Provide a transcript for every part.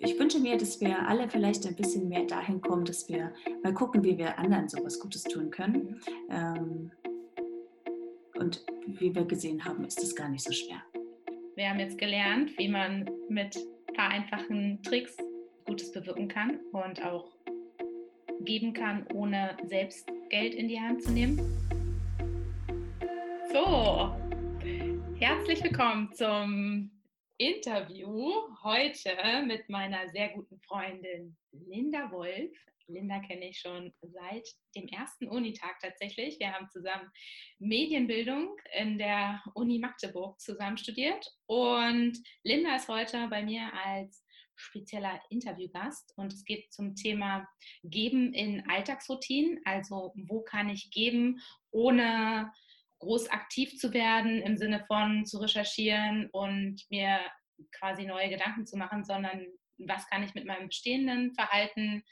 ich wünsche mir, dass wir alle vielleicht ein bisschen mehr dahin kommen, dass wir mal gucken, wie wir anderen sowas Gutes tun können. Ähm, und wie wir gesehen haben, ist das gar nicht so schwer. Wir haben jetzt gelernt, wie man mit ein paar einfachen Tricks Gutes bewirken kann und auch geben kann, ohne selbst Geld in die Hand zu nehmen. So, herzlich willkommen zum Interview heute mit meiner sehr guten Freundin Linda Wolf. Linda kenne ich schon seit dem ersten Unitag tatsächlich. Wir haben zusammen Medienbildung in der Uni Magdeburg zusammen studiert und Linda ist heute bei mir als spezieller Interviewgast und es geht zum Thema Geben in Alltagsroutinen. Also wo kann ich geben, ohne groß aktiv zu werden im Sinne von zu recherchieren und mir quasi neue Gedanken zu machen, sondern was kann ich mit meinem bestehenden Verhalten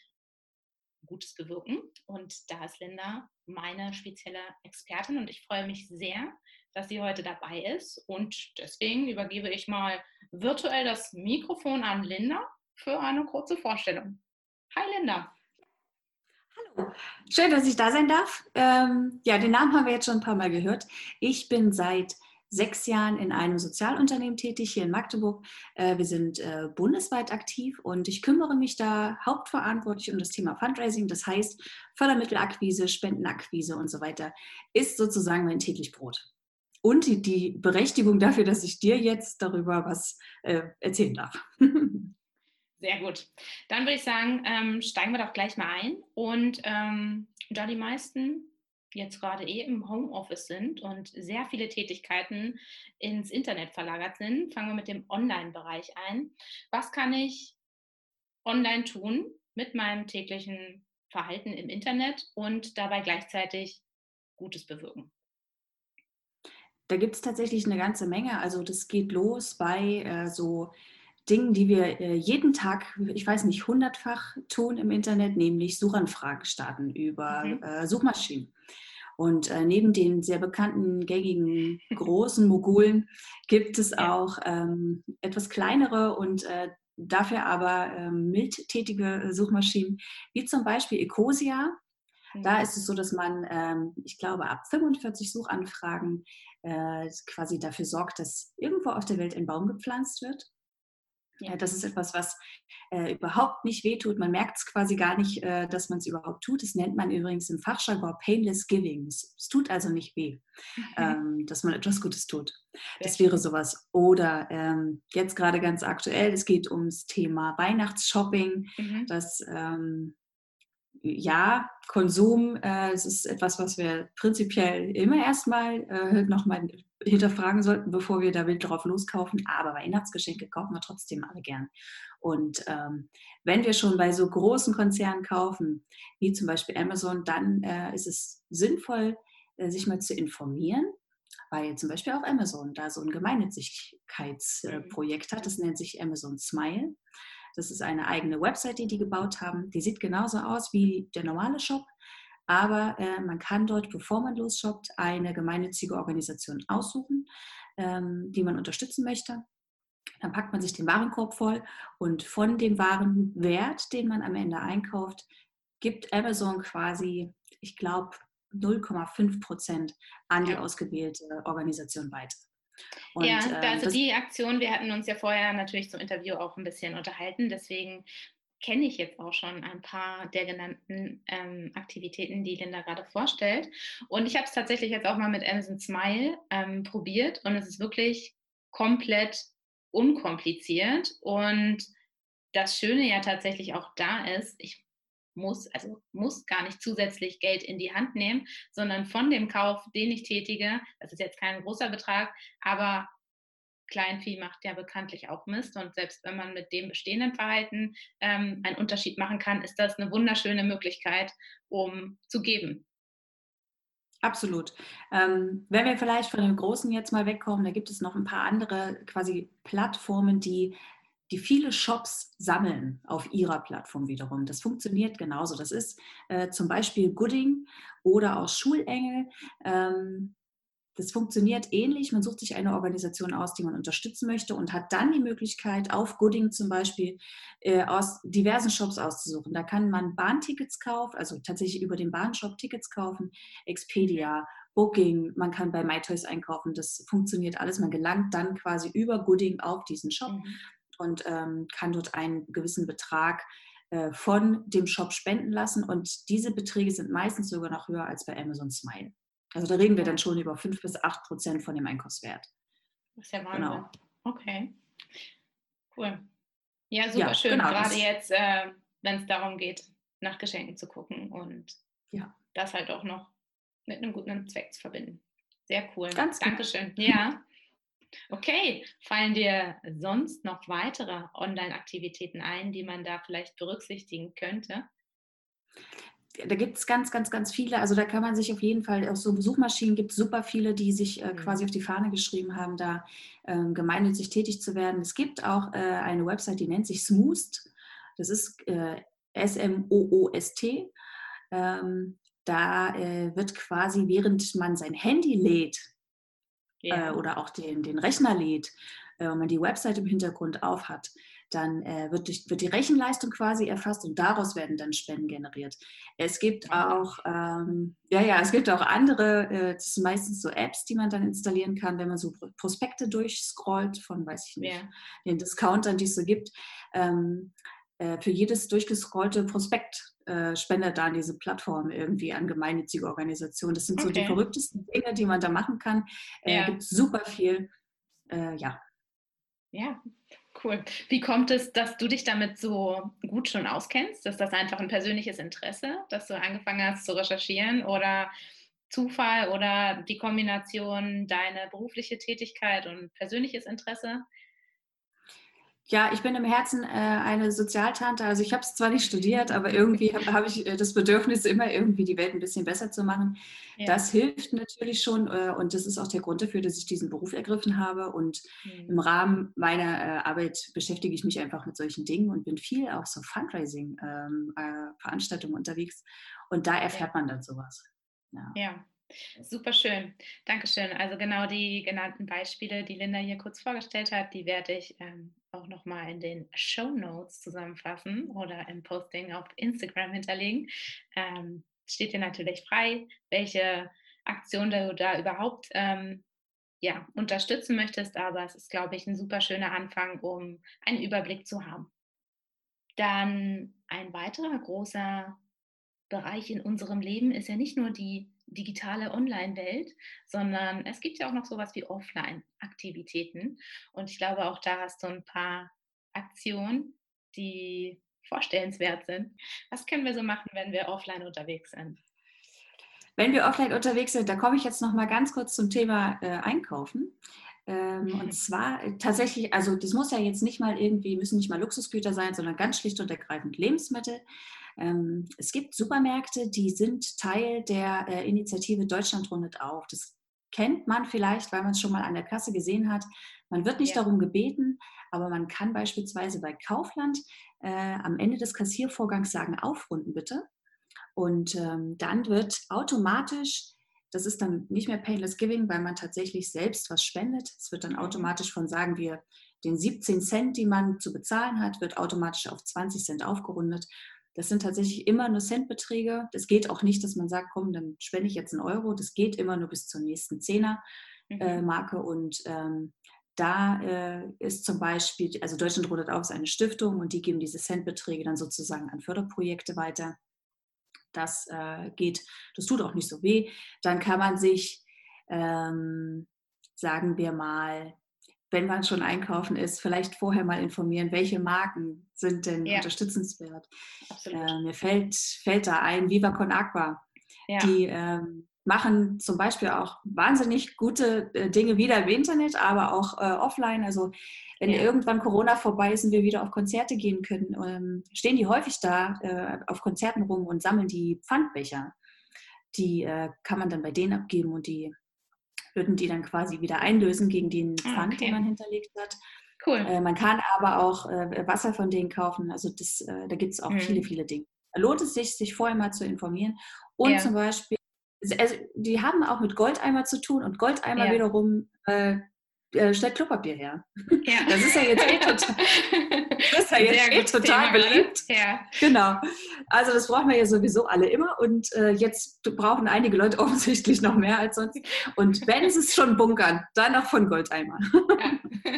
Gutes bewirken. Und da ist Linda meine spezielle Expertin und ich freue mich sehr, dass sie heute dabei ist. Und deswegen übergebe ich mal virtuell das Mikrofon an Linda für eine kurze Vorstellung. Hi Linda. Schön, dass ich da sein darf. Ähm, ja, den Namen haben wir jetzt schon ein paar Mal gehört. Ich bin seit sechs Jahren in einem Sozialunternehmen tätig hier in Magdeburg. Äh, wir sind äh, bundesweit aktiv und ich kümmere mich da hauptverantwortlich um das Thema Fundraising. Das heißt, Fördermittelakquise, Spendenakquise und so weiter ist sozusagen mein täglich Brot. Und die, Berechtigung dafür, dass ich dir jetzt darüber was äh, erzählen darf. Sehr gut. Dann würde ich sagen, ähm, steigen wir doch gleich mal ein. Und ähm, da die meisten jetzt gerade eh im Homeoffice sind und sehr viele Tätigkeiten ins Internet verlagert sind, fangen wir mit dem Online-Bereich ein. Was kann ich online tun mit meinem täglichen Verhalten im Internet und dabei gleichzeitig Gutes bewirken? Da gibt es tatsächlich eine ganze Menge. Also das geht los bei äh, so Dingen, die wir äh, jeden Tag, ich weiß nicht, hundertfach tun im Internet, nämlich Suchanfragen starten über mhm. äh, Suchmaschinen. Und äh, neben den sehr bekannten, gängigen, großen Mogulen gibt es auch ähm, etwas kleinere und äh, dafür aber ähm, mildtätige Suchmaschinen, wie zum Beispiel Ecosia. Da mhm. ist es so, dass man, ähm, ich glaube, ab 45 Suchanfragen äh, quasi dafür sorgt, dass irgendwo auf der Welt ein Baum gepflanzt wird. Ja. Das ist etwas, was äh, überhaupt nicht wehtut. Man merkt es quasi gar nicht, äh, dass man es überhaupt tut. Das nennt man übrigens im Fachjargon Painless Giving. Es, es tut also nicht weh, ähm, dass man etwas Gutes tut. Das wäre sowas. Oder ähm, jetzt gerade ganz aktuell, es geht ums Thema Weihnachtsshopping. Mhm. Das ähm, ja, Konsum, äh, es ist etwas, was wir prinzipiell immer erstmal äh, nochmal hinterfragen sollten, bevor wir da drauf loskaufen. Aber Weihnachtsgeschenke kaufen wir trotzdem alle gern. Und ähm, wenn wir schon bei so großen Konzernen kaufen, wie zum Beispiel Amazon, dann äh, ist es sinnvoll, äh, sich mal zu informieren, weil zum Beispiel auch Amazon da so ein Gemeinnützigkeitsprojekt hat. Das nennt sich Amazon Smile. Das ist eine eigene Website, die die gebaut haben. Die sieht genauso aus wie der normale Shop, aber äh, man kann dort, bevor man losshoppt, eine gemeinnützige Organisation aussuchen, ähm, die man unterstützen möchte. Dann packt man sich den Warenkorb voll und von dem Warenwert, den man am Ende einkauft, gibt Amazon quasi, ich glaube, 0,5 Prozent an die ausgewählte Organisation weiter. Und, ja, äh, also die Aktion, wir hatten uns ja vorher natürlich zum Interview auch ein bisschen unterhalten, deswegen kenne ich jetzt auch schon ein paar der genannten ähm, Aktivitäten, die Linda gerade vorstellt. Und ich habe es tatsächlich jetzt auch mal mit Amazon Smile ähm, probiert und es ist wirklich komplett unkompliziert. Und das Schöne ja tatsächlich auch da ist, ich muss, also muss gar nicht zusätzlich Geld in die Hand nehmen, sondern von dem Kauf, den ich tätige, das ist jetzt kein großer Betrag, aber Kleinvieh macht ja bekanntlich auch Mist und selbst wenn man mit dem bestehenden Verhalten ähm, einen Unterschied machen kann, ist das eine wunderschöne Möglichkeit, um zu geben. Absolut. Ähm, wenn wir vielleicht von dem Großen jetzt mal wegkommen, da gibt es noch ein paar andere quasi Plattformen, die die viele Shops sammeln auf ihrer Plattform wiederum. Das funktioniert genauso. Das ist äh, zum Beispiel Gooding oder auch Schulengel. Ähm, das funktioniert ähnlich. Man sucht sich eine Organisation aus, die man unterstützen möchte und hat dann die Möglichkeit, auf Gooding zum Beispiel äh, aus diversen Shops auszusuchen. Da kann man Bahntickets kaufen, also tatsächlich über den Bahnshop Tickets kaufen, Expedia, Booking, man kann bei MyToys einkaufen. Das funktioniert alles. Man gelangt dann quasi über Gooding auf diesen Shop mhm. Und ähm, kann dort einen gewissen Betrag äh, von dem Shop spenden lassen. Und diese Beträge sind meistens sogar noch höher als bei Amazon Smile. Also da reden wir dann schon über 5 bis 8 Prozent von dem Einkaufswert. Das ist ja Wahnsinn. Genau. Okay. Cool. Ja, super ja, schön. Genau, Gerade jetzt, äh, wenn es darum geht, nach Geschenken zu gucken und ja. das halt auch noch mit einem guten Zweck zu verbinden. Sehr cool. Ganz Dankeschön. Gut. Ja. Okay, fallen dir sonst noch weitere Online-Aktivitäten ein, die man da vielleicht berücksichtigen könnte? da gibt es ganz, ganz, ganz viele. Also da kann man sich auf jeden Fall, auf so Suchmaschinen gibt es super viele, die sich äh, quasi mhm. auf die Fahne geschrieben haben, da ähm, gemeinnützig tätig zu werden. Es gibt auch äh, eine Website, die nennt sich Smoost. Das ist äh, S-M-O-O-S-T. Ähm, da äh, wird quasi, während man sein Handy lädt ja. Äh, oder auch den, den Rechner lädt, äh, wenn man die Website im Hintergrund auf hat, dann äh, wird, durch, wird, die Rechenleistung quasi erfasst und daraus werden dann Spenden generiert. Es gibt auch, ähm, ja, ja, es gibt auch andere, äh, das sind meistens so Apps, die man dann installieren kann, wenn man so Prospekte durchscrollt von, weiß ich nicht, ja. den Discountern, die es so gibt. Ähm, äh, für jedes durchgescrollte Prospekt äh, spendet dann diese Plattform irgendwie an gemeinnützige Organisationen. Das sind okay. so die verrücktesten Dinge, die man da machen kann. Äh, ja. Gibt super viel. Äh, ja. Ja, Cool. Wie kommt es, dass du dich damit so gut schon auskennst? Ist das einfach ein persönliches Interesse, dass du angefangen hast zu recherchieren oder Zufall oder die Kombination deine berufliche Tätigkeit und persönliches Interesse? Ja, ich bin im Herzen äh, eine Sozialtante. Also ich habe es zwar nicht studiert, aber irgendwie habe hab ich äh, das Bedürfnis, immer irgendwie die Welt ein bisschen besser zu machen. Ja. Das hilft natürlich schon äh, und das ist auch der Grund dafür, dass ich diesen Beruf ergriffen habe. Und mhm. im Rahmen meiner äh, Arbeit beschäftige ich mich einfach mit solchen Dingen und bin viel auch so Fundraising-Veranstaltungen ähm, äh, unterwegs. Und da erfährt man dann sowas. Ja. ja. Super schön. Dankeschön. Also genau die genannten Beispiele, die Linda hier kurz vorgestellt hat, die werde ich ähm, auch nochmal in den Show Notes zusammenfassen oder im Posting auf Instagram hinterlegen. Ähm, steht dir natürlich frei, welche Aktion du da überhaupt ähm, ja, unterstützen möchtest, aber es ist, glaube ich, ein super schöner Anfang, um einen Überblick zu haben. Dann ein weiterer großer Bereich in unserem Leben ist ja nicht nur die digitale Online-Welt, sondern es gibt ja auch noch sowas wie Offline-Aktivitäten. Und ich glaube, auch da hast du ein paar Aktionen, die vorstellenswert sind. Was können wir so machen, wenn wir offline unterwegs sind? Wenn wir offline unterwegs sind, da komme ich jetzt noch mal ganz kurz zum Thema äh, Einkaufen. Ähm, mhm. Und zwar äh, tatsächlich, also das muss ja jetzt nicht mal irgendwie, müssen nicht mal Luxusgüter sein, sondern ganz schlicht und ergreifend Lebensmittel. Ähm, es gibt Supermärkte, die sind Teil der äh, Initiative Deutschland rundet auf. Das kennt man vielleicht, weil man es schon mal an der Kasse gesehen hat. Man wird nicht ja. darum gebeten, aber man kann beispielsweise bei Kaufland äh, am Ende des Kassiervorgangs sagen, aufrunden bitte. Und ähm, dann wird automatisch, das ist dann nicht mehr Painless Giving, weil man tatsächlich selbst was spendet. Es wird dann mhm. automatisch von, sagen wir, den 17 Cent, die man zu bezahlen hat, wird automatisch auf 20 Cent aufgerundet. Das sind tatsächlich immer nur Centbeträge. Das geht auch nicht, dass man sagt, komm, dann spende ich jetzt einen Euro. Das geht immer nur bis zur nächsten Zehner-Marke. Mhm. Äh, und ähm, da äh, ist zum Beispiel, also Deutschland rodet auf, ist eine Stiftung und die geben diese Centbeträge dann sozusagen an Förderprojekte weiter. Das äh, geht, das tut auch nicht so weh. Dann kann man sich, ähm, sagen wir mal, wenn man schon einkaufen ist, vielleicht vorher mal informieren, welche Marken sind denn ja. unterstützenswert. Äh, mir fällt, fällt da ein Viva Con Agua. Ja. Die ähm, machen zum Beispiel auch wahnsinnig gute äh, Dinge wieder im Internet, aber auch äh, offline. Also wenn ja. irgendwann Corona vorbei ist und wir wieder auf Konzerte gehen können, ähm, stehen die häufig da äh, auf Konzerten rum und sammeln die Pfandbecher. Die äh, kann man dann bei denen abgeben und die würden die dann quasi wieder einlösen gegen den ah, Pfand, okay. den man hinterlegt hat. Cool. Äh, man kann aber auch äh, Wasser von denen kaufen. Also das, äh, da gibt es auch mhm. viele, viele Dinge. Da lohnt es sich, sich vorher mal zu informieren. Und ja. zum Beispiel also die haben auch mit Goldeimer zu tun und Goldeimer Ja. wiederum äh, stellt Klopapier her. Ja. Das ist ja jetzt eh total, das ist ja jetzt eh total gerade. beliebt. Ja. Genau. Also das brauchen wir ja sowieso alle immer und äh, jetzt brauchen einige Leute offensichtlich noch mehr als sonst. Und wenn sie es schon bunkern, dann noch von Goldeimer. Ja.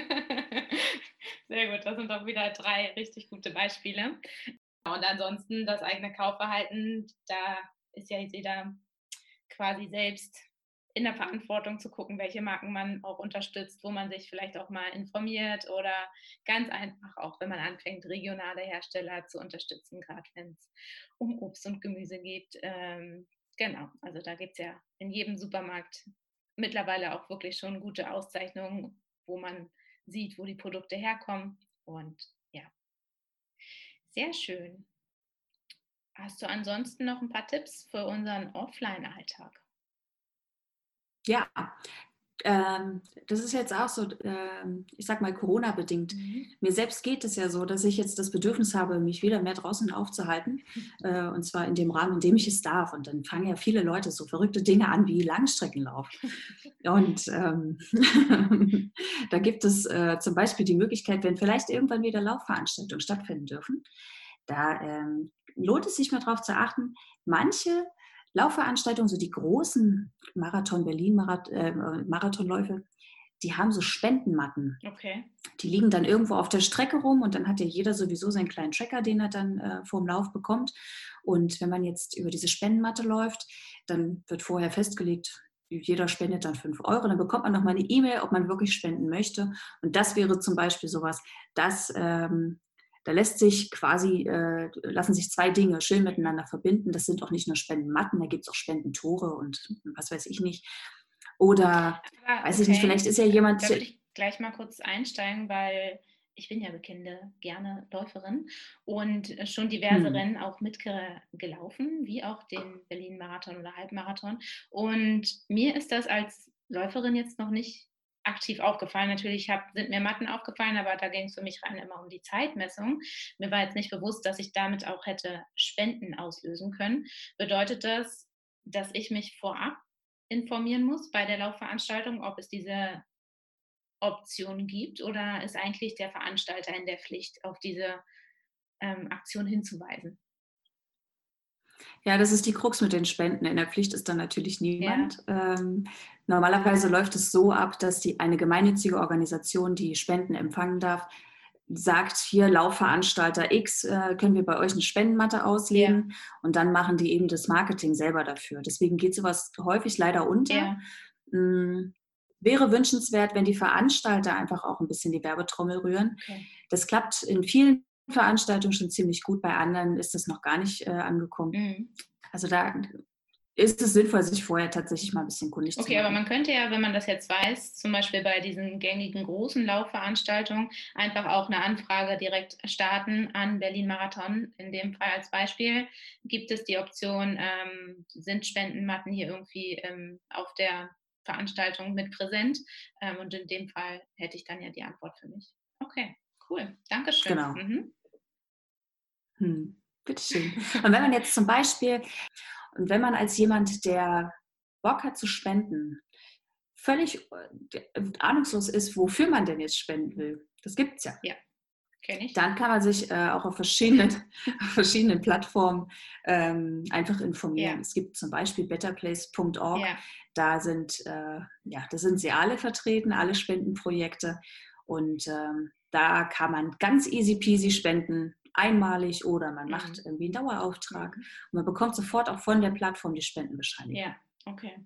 Sehr gut, das sind doch wieder drei richtig gute Beispiele. Und ansonsten das eigene Kaufverhalten, da ist ja jeder quasi selbst in der Verantwortung zu gucken, welche Marken man auch unterstützt, wo man sich vielleicht auch mal informiert oder ganz einfach auch, wenn man anfängt, regionale Hersteller zu unterstützen, gerade wenn es um Obst und Gemüse geht. Ähm, genau, also da gibt es ja in jedem Supermarkt mittlerweile auch wirklich schon gute Auszeichnungen, wo man sieht, wo die Produkte herkommen. Und ja, sehr schön. Hast du ansonsten noch ein paar Tipps für unseren Offline-Alltag? Ja, ähm, das ist jetzt auch so, ähm, ich sag mal, Corona-bedingt. Mir selbst geht es ja so, dass ich jetzt das Bedürfnis habe, mich wieder mehr draußen aufzuhalten. Äh, und zwar in dem Rahmen, in dem ich es darf. Und dann fangen ja viele Leute so verrückte Dinge an wie Langstreckenlauf. Und ähm, da gibt es äh, zum Beispiel die Möglichkeit, wenn vielleicht irgendwann wieder Laufveranstaltungen stattfinden dürfen, da ähm, lohnt es sich mal darauf zu achten, manche Laufveranstaltungen, so die großen Marathon, Berlin-Marathon, äh, Marathonläufe, die haben so Spendenmatten. Okay. Die liegen dann irgendwo auf der Strecke rum und dann hat ja jeder sowieso seinen kleinen Tracker, den er dann äh, vorm Lauf bekommt. Und wenn man jetzt über diese Spendenmatte läuft, dann wird vorher festgelegt, jeder spendet dann 5 Euro. Dann bekommt man nochmal eine E-Mail, ob man wirklich spenden möchte. Und das wäre zum Beispiel sowas, das ähm, da lässt sich quasi, äh, lassen sich zwei Dinge schön miteinander verbinden. Das sind auch nicht nur Spendenmatten, da gibt es auch Spendentore und was weiß ich nicht. Oder, Aber, weiß ich nicht, vielleicht ist ja jemand. Da würde ich gleich mal kurz einsteigen, weil ich bin ja bekannte gerne Läuferin und schon diverse Hm. Rennen auch mitgelaufen, wie auch den Berlin-Marathon oder Halbmarathon. Und mir ist das als Läuferin jetzt noch nicht aktiv aufgefallen. Natürlich hab, sind mir Matten aufgefallen, aber da ging es für mich rein immer um die Zeitmessung. Mir war jetzt nicht bewusst, dass ich damit auch hätte Spenden auslösen können. Bedeutet das, dass ich mich vorab informieren muss bei der Laufveranstaltung, ob es diese Option gibt oder ist eigentlich der Veranstalter in der Pflicht, auf diese ähm, Aktion hinzuweisen? Ja, das ist die Krux mit den Spenden. In der Pflicht ist dann natürlich niemand. Ja. Ähm, normalerweise läuft es so ab, dass die, eine gemeinnützige Organisation, die Spenden empfangen darf, sagt, hier Laufveranstalter X, äh, können wir bei euch eine Spendenmatte auslegen ja. und dann machen die eben das Marketing selber dafür. Deswegen geht sowas häufig leider unter. Ja. Mhm. Wäre wünschenswert, wenn die Veranstalter einfach auch ein bisschen die Werbetrommel rühren. Okay. Das klappt in vielen Veranstaltungen schon ziemlich gut, bei anderen ist das noch gar nicht äh, angekommen. Mhm. Also da ist es sinnvoll, sich vorher tatsächlich mal ein bisschen kundig okay, zu machen. Okay, aber man könnte ja, wenn man das jetzt weiß, zum Beispiel bei diesen gängigen großen Laufveranstaltungen, einfach auch eine Anfrage direkt starten an Berlin Marathon. In dem Fall als Beispiel gibt es die Option, ähm, sind Spendenmatten hier irgendwie ähm, auf der Veranstaltung mit präsent? Ähm, und in dem Fall hätte ich dann ja die Antwort für mich. Okay, cool. Dankeschön. Genau. Mhm. Hm, bitteschön. Und wenn man jetzt zum Beispiel, und wenn man als jemand, der Bock hat zu spenden, völlig äh, ahnungslos ist, wofür man denn jetzt spenden will, das gibt es ja. Ja, kenne ich. Dann kann man sich äh, auch auf verschiedenen, auf verschiedenen Plattformen ähm, einfach informieren. Ja. Es gibt zum Beispiel betterplace.org. Ja. Da sind, äh, ja, da sind sie alle vertreten, alle Spendenprojekte. Und ähm, da kann man ganz easy peasy spenden, einmalig oder man macht Mhm. irgendwie einen Dauerauftrag und man bekommt sofort auch von der Plattform die Spendenbescheinigung. Ja, okay.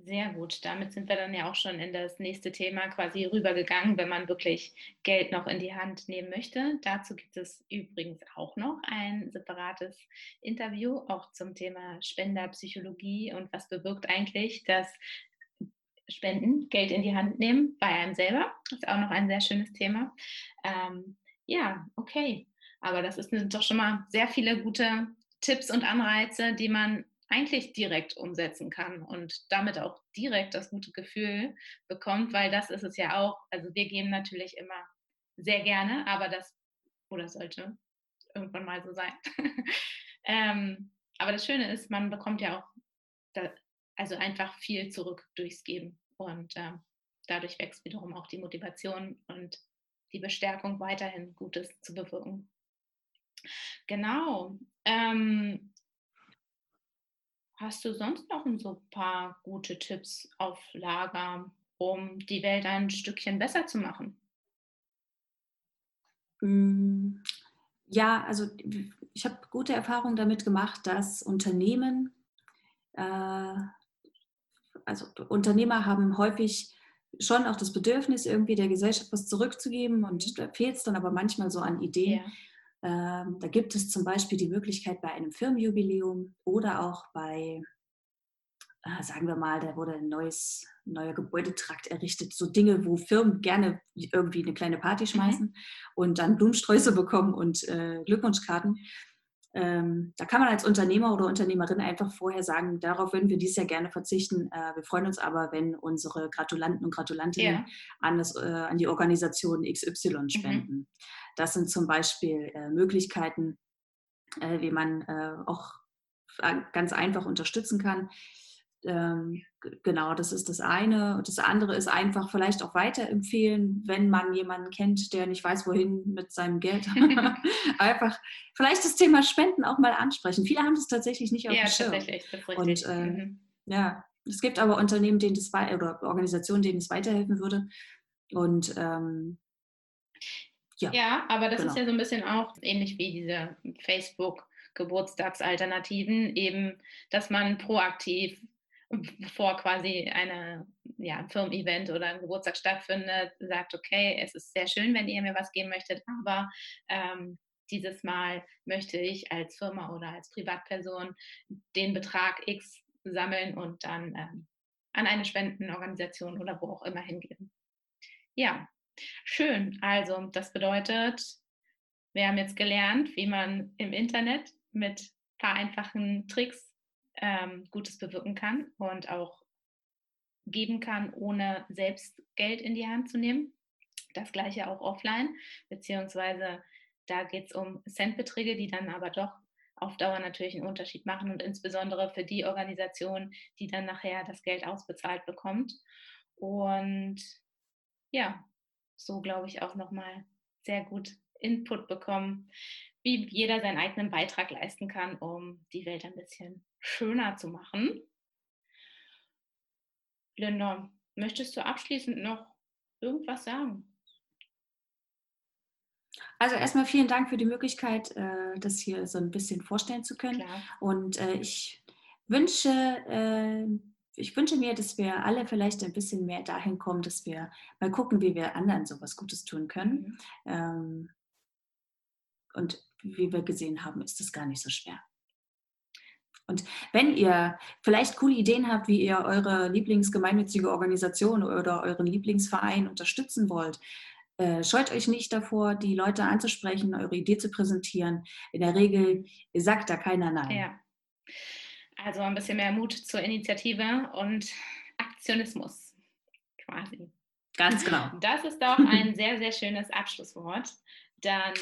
Sehr gut. Damit sind wir dann ja auch schon in das nächste Thema quasi rübergegangen, wenn man wirklich Geld noch in die Hand nehmen möchte. Dazu gibt es übrigens auch noch ein separates Interview, auch zum Thema Spenderpsychologie und was bewirkt eigentlich das Spenden, Geld in die Hand nehmen bei einem selber. Das ist auch noch ein sehr schönes Thema. Ähm, ja, okay. Aber das sind doch schon mal sehr viele gute Tipps und Anreize, die man eigentlich direkt umsetzen kann und damit auch direkt das gute Gefühl bekommt, weil das ist es ja auch. Also wir geben natürlich immer sehr gerne, aber das oder sollte irgendwann mal so sein. ähm, aber das Schöne ist, man bekommt ja auch da, also einfach viel zurück durchs Geben. Und äh, dadurch wächst wiederum auch die Motivation und die Bestärkung, weiterhin Gutes zu bewirken. Genau. Ähm, hast du sonst noch so ein paar gute Tipps auf Lager, um die Welt ein Stückchen besser zu machen? Hm, ja, also ich habe gute Erfahrungen damit gemacht, dass Unternehmen, äh, also Unternehmer haben häufig schon auch das Bedürfnis, irgendwie der Gesellschaft was zurückzugeben und da fehlt es dann aber manchmal so an Ideen. Ja. Ähm, da gibt es zum Beispiel die Möglichkeit bei einem Firmenjubiläum oder auch bei, äh, sagen wir mal, da wurde ein neues, neuer Gebäudetrakt errichtet, so Dinge, wo Firmen gerne irgendwie eine kleine Party mhm. schmeißen mhm. und dann Blumensträuße bekommen und äh, Glückwunschkarten. Ähm, da kann man als Unternehmer oder Unternehmerin einfach vorher sagen, darauf würden wir dieses Jahr gerne verzichten. Äh, wir freuen uns aber, wenn unsere Gratulanten und Gratulantinnen ja. an, das, äh, an, die Organisation XY mhm. spenden. Mhm. Das sind zum Beispiel äh, Möglichkeiten, äh, wie man äh, auch ganz einfach unterstützen kann. Ähm, genau, das ist das eine. Und das andere ist einfach vielleicht auch weiterempfehlen, wenn man jemanden kennt, der nicht weiß, wohin mit seinem Geld. einfach vielleicht das Thema Spenden auch mal ansprechen. Viele haben das tatsächlich nicht auf ja, dem Schirm. Tatsächlich, das Und äh, mhm. ja, es gibt aber Unternehmen, denen das oder Organisationen, denen es weiterhelfen würde. Und ähm, ja, ja, aber das genau. ist ja so ein bisschen auch ähnlich wie diese Facebook. Geburtstagsalternativen, eben, dass man proaktiv bevor quasi eine, ja, ein Firmen-Event oder ein Geburtstag stattfindet, sagt, okay, es ist sehr schön, wenn ihr mir was geben möchtet, aber ähm, dieses Mal möchte ich als Firma oder als Privatperson den Betrag X sammeln und dann ähm, an eine Spendenorganisation oder wo auch immer hingeben. Ja, schön. Also das bedeutet, wir haben jetzt gelernt, wie man im Internet mit ein paar einfachen Tricks ähm, Gutes bewirken kann und auch geben kann, ohne selbst Geld in die Hand zu nehmen. Das gleiche auch offline, beziehungsweise da geht es um Centbeträge, die dann aber doch auf Dauer natürlich einen Unterschied machen und insbesondere für die Organisation, die dann nachher das Geld ausbezahlt bekommt. Und ja, so glaube ich auch nochmal sehr gut Input bekommen, wie jeder seinen eigenen Beitrag leisten kann, um die Welt ein bisschen schöner zu machen. Linda, möchtest du abschließend noch irgendwas sagen? Also erstmal vielen Dank für die Möglichkeit, äh, das hier so ein bisschen vorstellen zu können. Klar. Und äh, ich wünsche, äh, ich wünsche mir, dass wir alle vielleicht ein bisschen mehr dahin kommen, dass wir mal gucken, wie wir anderen sowas Gutes tun können. Mhm. Ähm, und wie wir gesehen haben, ist das gar nicht so schwer. Und wenn ihr vielleicht coole Ideen habt, wie ihr eure Lieblingsgemeinnützige Organisation oder euren Lieblingsverein unterstützen wollt, äh, scheut euch nicht davor, die Leute anzusprechen, eure Idee zu präsentieren. In der Regel sagt da keiner Nein. Ja. Also ein bisschen mehr Mut zur Initiative und Aktionismus quasi. Ganz genau. Das ist doch ein sehr, sehr schönes Abschlusswort. Dann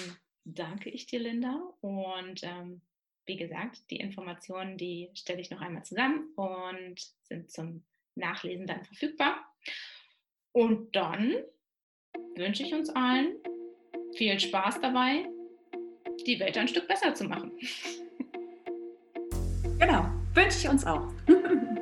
danke ich dir, Linda. Und ähm, wie gesagt, die Informationen, die stelle ich noch einmal zusammen und sind zum Nachlesen dann verfügbar. Und dann wünsche ich uns allen viel Spaß dabei, die Welt ein Stück besser zu machen. Genau, wünsche ich uns auch.